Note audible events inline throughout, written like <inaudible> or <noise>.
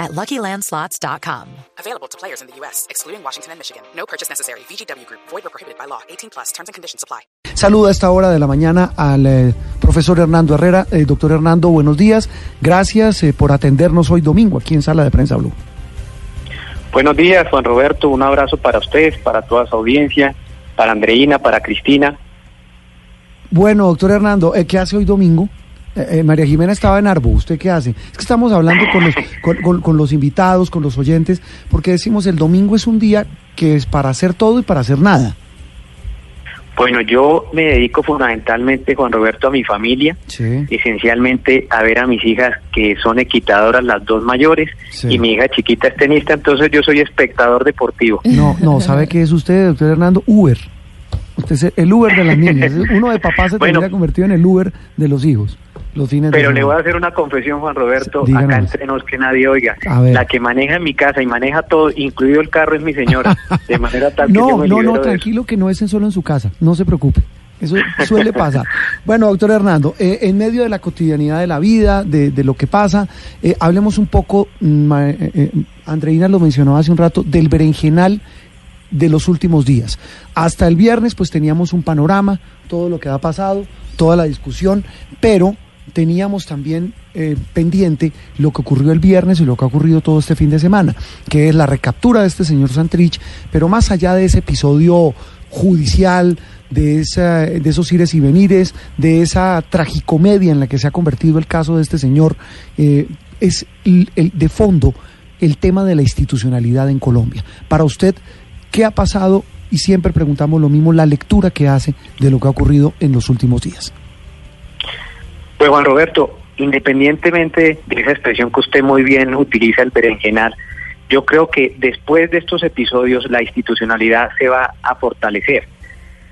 at LuckyLandSlots.com. Available to players in the U.S., excluding Washington and Michigan. No purchase necessary. VGW Group. Void or prohibited by law. 18 plus. Terms and conditions apply. Saludo a esta hora de la mañana al eh, profesor Hernando Herrera. Eh, doctor Hernando, buenos días. Gracias eh, por atendernos hoy domingo aquí en Sala de Prensa Blue. Buenos días, Juan Roberto. Un abrazo para ustedes, para toda su audiencia, para Andreina, para Cristina. Bueno, doctor Hernando, eh, ¿qué hace hoy domingo? Eh, eh, María Jimena estaba en Arbo, ¿usted qué hace? Es que estamos hablando con los, con, con- con los invitados, con los oyentes, porque decimos el domingo es un día que es para hacer todo y para hacer nada. Bueno, yo me dedico fundamentalmente, Juan Roberto, a mi familia, Sí. esencialmente a ver a mis hijas que son equitadoras, las dos mayores, Sí. y mi hija chiquita es tenista, entonces yo soy espectador deportivo. No, no, ¿sabe qué es usted, doctor Hernando? Uber. Usted es el Uber de las niñas. <laughs> Uno de papás se Bueno. tendría convertido en el Uber de los hijos. Los fines de Pero le voy a hacer una confesión, Juan Roberto, Díganos. acá entre nos que nadie oiga. La que maneja en mi casa y maneja todo, incluido el carro, es mi señora, <laughs> de manera tal que yo No, me no, no, tranquilo que no es en solo en su casa, no se preocupe. Eso suele pasar. <laughs> Bueno, doctor Hernando, eh, en medio de la cotidianidad de la vida, de, de lo que pasa, eh, hablemos un poco, mm, ma- eh, eh, Andreina lo mencionó hace un rato, del berenjenal de los últimos días. Hasta el viernes pues teníamos un panorama, todo lo que ha pasado, toda la discusión, pero teníamos también eh, pendiente lo que ocurrió el viernes y lo que ha ocurrido todo este fin de semana, que es la recaptura de este señor Santrich, pero más allá de ese episodio judicial, de, esa, de esos ires y venires, de esa tragicomedia en la que se ha convertido el caso de este señor, eh, es el, de fondo el tema de la institucionalidad en Colombia. Para usted, ¿qué ha pasado? Y siempre preguntamos lo mismo, la lectura que hace de lo que ha ocurrido en los últimos días. Pues Juan Roberto, independientemente de esa expresión que usted muy bien utiliza, el berenjenal, yo creo que después de estos episodios la institucionalidad se va a fortalecer.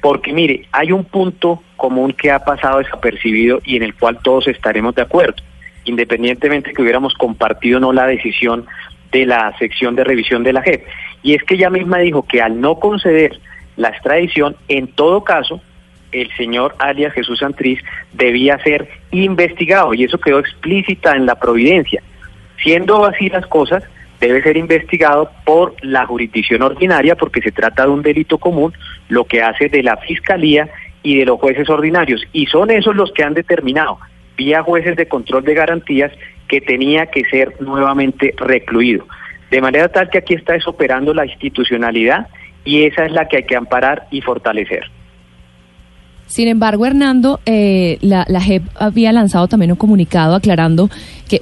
Porque mire, hay un punto común que ha pasado desapercibido y en el cual todos estaremos de acuerdo, independientemente que hubiéramos compartido o no la decisión de la sección de revisión de la JEP. Y es que ella misma dijo que al no conceder la extradición, en todo caso, el señor alias Jesús Santriz debía ser investigado y eso quedó explícita en la providencia. Siendo así las cosas, debe ser investigado por la jurisdicción ordinaria porque se trata de un delito común, lo que hace de la fiscalía y de los jueces ordinarios. Y son esos los que han determinado, vía jueces de control de garantías, que tenía que ser nuevamente recluido. De manera tal que aquí está desoperando la institucionalidad y esa es la que hay que amparar y fortalecer. Sin embargo, Hernando, eh, la, la JEP había lanzado también un comunicado aclarando que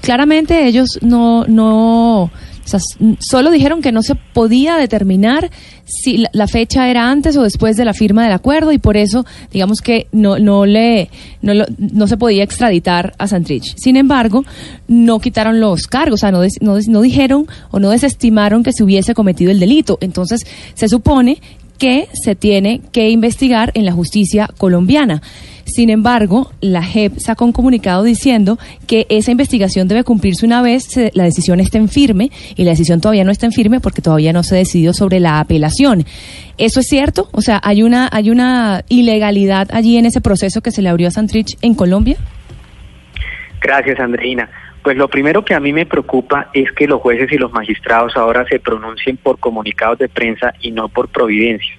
claramente ellos no, no, o sea, solo dijeron que no se podía determinar si la, fecha era antes o después de la firma del acuerdo y por eso, digamos que no, no le, no, lo- no se podía extraditar a Santrich. Sin embargo, no quitaron los cargos, o sea, no, des- no, no dijeron o no desestimaron que se hubiese cometido el delito. Entonces, se supone que se tiene que investigar en la justicia colombiana. Sin embargo, la JEP sacó un comunicado diciendo que esa investigación debe cumplirse una vez la decisión esté en firme y la decisión todavía no está en firme porque todavía no se decidió sobre la apelación. ¿Eso es cierto? O sea, ¿hay una, hay una ilegalidad allí en ese proceso que se le abrió a Santrich en Colombia? Gracias, Andreina. Pues lo primero que a mí me preocupa es que los jueces y los magistrados ahora se pronuncien por comunicados de prensa y no por providencias.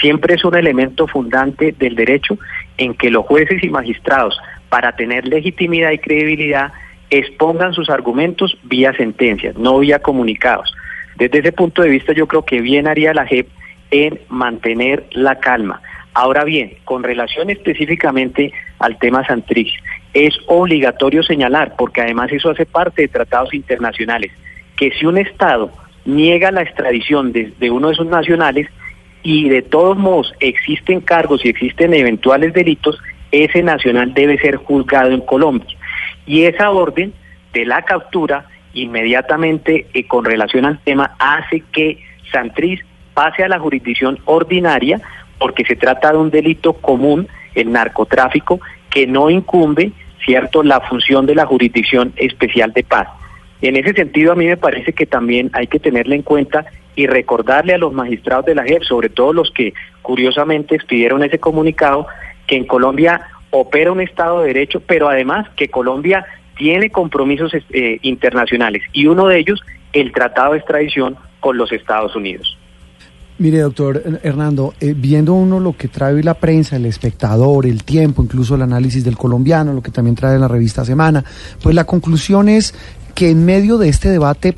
Siempre es un elemento fundante del derecho en que los jueces y magistrados, para tener legitimidad y credibilidad, expongan sus argumentos vía sentencias, no vía comunicados. Desde ese punto de vista yo creo que bien haría la JEP en mantener la calma. Ahora bien, con relación específicamente al tema Santrich, es obligatorio señalar, porque además eso hace parte de tratados internacionales, que si un Estado niega la extradición de, uno de sus nacionales y de todos modos existen cargos y existen eventuales delitos, ese nacional debe ser juzgado en Colombia. Y esa orden de la captura inmediatamente eh, con relación al tema hace que Santriz pase a la jurisdicción ordinaria porque se trata de un delito común, el narcotráfico, que no incumbe, cierto, la función de la jurisdicción especial de paz. En ese sentido, a mí me parece que también hay que tenerle en cuenta y recordarle a los magistrados de la JEP, sobre todo los que curiosamente expidieron ese comunicado, que en Colombia opera un Estado de Derecho, pero además que Colombia tiene compromisos eh, internacionales y uno de ellos el tratado de extradición con los Estados Unidos. Mire, doctor Hernando, eh, viendo uno lo que trae la prensa, el espectador, el tiempo, incluso el análisis del colombiano, lo que también trae la revista Semana, pues la conclusión es que en medio de este debate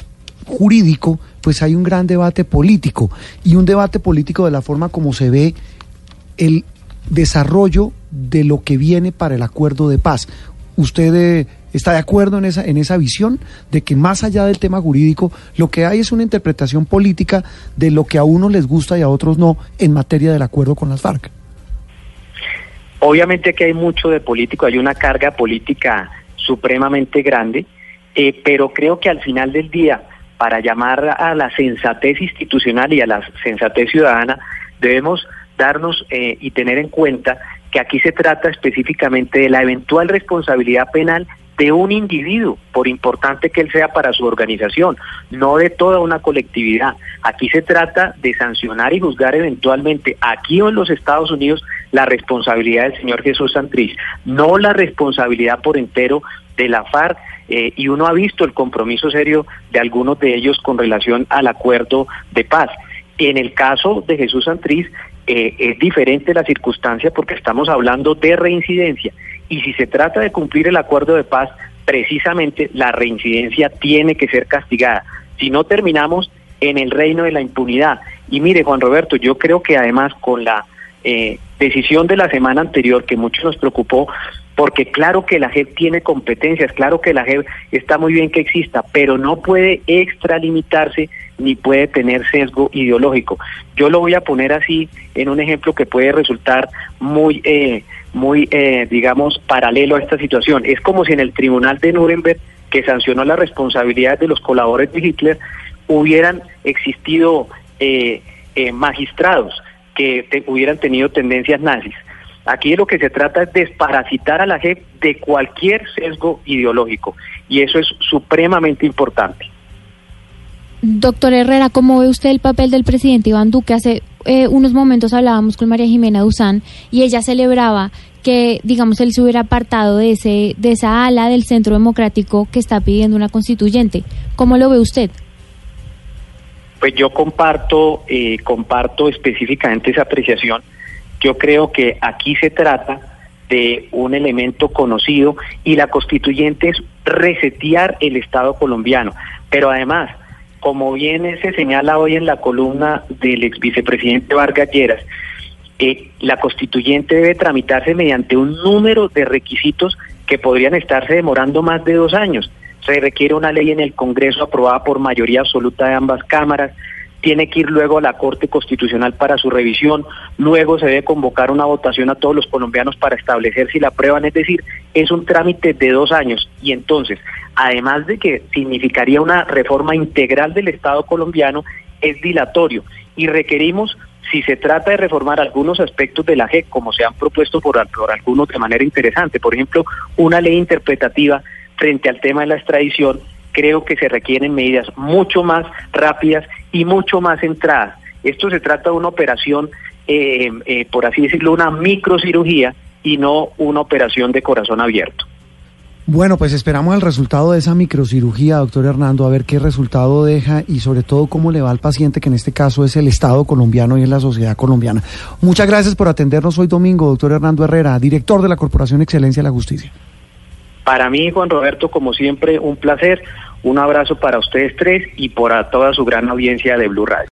jurídico, pues hay un gran debate político y un debate político de la forma como se ve el desarrollo de lo que viene para el acuerdo de paz. ¿Usted eh, está de acuerdo en esa, en esa visión de que más allá del tema jurídico, lo que hay es una interpretación política de lo que a unos les gusta y a otros no en materia del acuerdo con las FARC? Obviamente que hay mucho de político, hay una carga política supremamente grande, eh, pero creo que al final del día, para llamar a la sensatez institucional y a la sensatez ciudadana, debemos darnos eh, y tener en cuenta que aquí se trata específicamente de la eventual responsabilidad penal de un individuo, por importante que él sea para su organización, no de toda una colectividad. Aquí se trata de sancionar y juzgar eventualmente aquí o en los Estados Unidos la responsabilidad del señor Jesús Santriz, no la responsabilidad por entero de la FARC eh, y uno ha visto el compromiso serio de algunos de ellos con relación al acuerdo de paz. En el caso de Jesús Santriz, eh, es diferente la circunstancia porque estamos hablando de reincidencia. Y si se trata de cumplir el acuerdo de paz, precisamente la reincidencia tiene que ser castigada. Si no terminamos en el reino de la impunidad. Y mire, Juan Roberto, yo creo que además con la eh, decisión de la semana anterior que mucho nos preocupó, porque claro que la JEP tiene competencias, claro que la JEP está muy bien que exista, pero no puede extralimitarse ni puede tener sesgo ideológico. Yo lo voy a poner así en un ejemplo que puede resultar muy, eh, muy, eh, digamos, paralelo a esta situación. Es como si en el tribunal de Nuremberg, que sancionó las responsabilidades de los colaboradores de Hitler, hubieran existido eh, magistrados que hubieran tenido tendencias nazis. Aquí lo que se trata es desparasitar a la JEP de cualquier sesgo ideológico y eso es supremamente importante. Doctor Herrera, ¿cómo ve usted el papel del presidente Iván Duque? Hace eh, unos momentos hablábamos con María Jimena Duzán y ella celebraba que, digamos, él se hubiera apartado de, ese, de esa ala del Centro Democrático que está pidiendo una constituyente. ¿Cómo lo ve usted? Pues yo comparto, eh, comparto específicamente esa apreciación yo creo que aquí se trata de un elemento conocido y la constituyente es resetear el Estado colombiano. Pero además, como bien se señala hoy en la columna del ex vicepresidente Vargas Lleras, eh, la constituyente debe tramitarse mediante un número de requisitos que podrían estarse demorando más de dos años. Se requiere una ley en el Congreso aprobada por mayoría absoluta de ambas cámaras, tiene que ir luego a la Corte Constitucional para su revisión, luego se debe convocar una votación a todos los colombianos para establecer si la aprueban, es decir, es un trámite de dos años. Y entonces, además de que significaría una reforma integral del Estado colombiano, es dilatorio. Y requerimos, si se trata de reformar algunos aspectos de la JEC, como se han propuesto por, por algunos de manera interesante, por ejemplo, una ley interpretativa frente al tema de la extradición, creo que se requieren medidas mucho más rápidas y mucho más centradas. Esto se trata de una operación, eh, eh, por así decirlo, una microcirugía y no una operación de corazón abierto. Bueno, pues esperamos el resultado de esa microcirugía, doctor Hernando, a ver qué resultado deja y sobre todo cómo le va al paciente, que en este caso es el Estado colombiano y es la sociedad colombiana. Muchas gracias por atendernos hoy domingo, doctor Hernando Herrera, director de la Corporación Excelencia de la Justicia. Para mí, Juan Roberto, como siempre, un placer. Un abrazo para ustedes tres y para toda su gran audiencia de Blue Radio.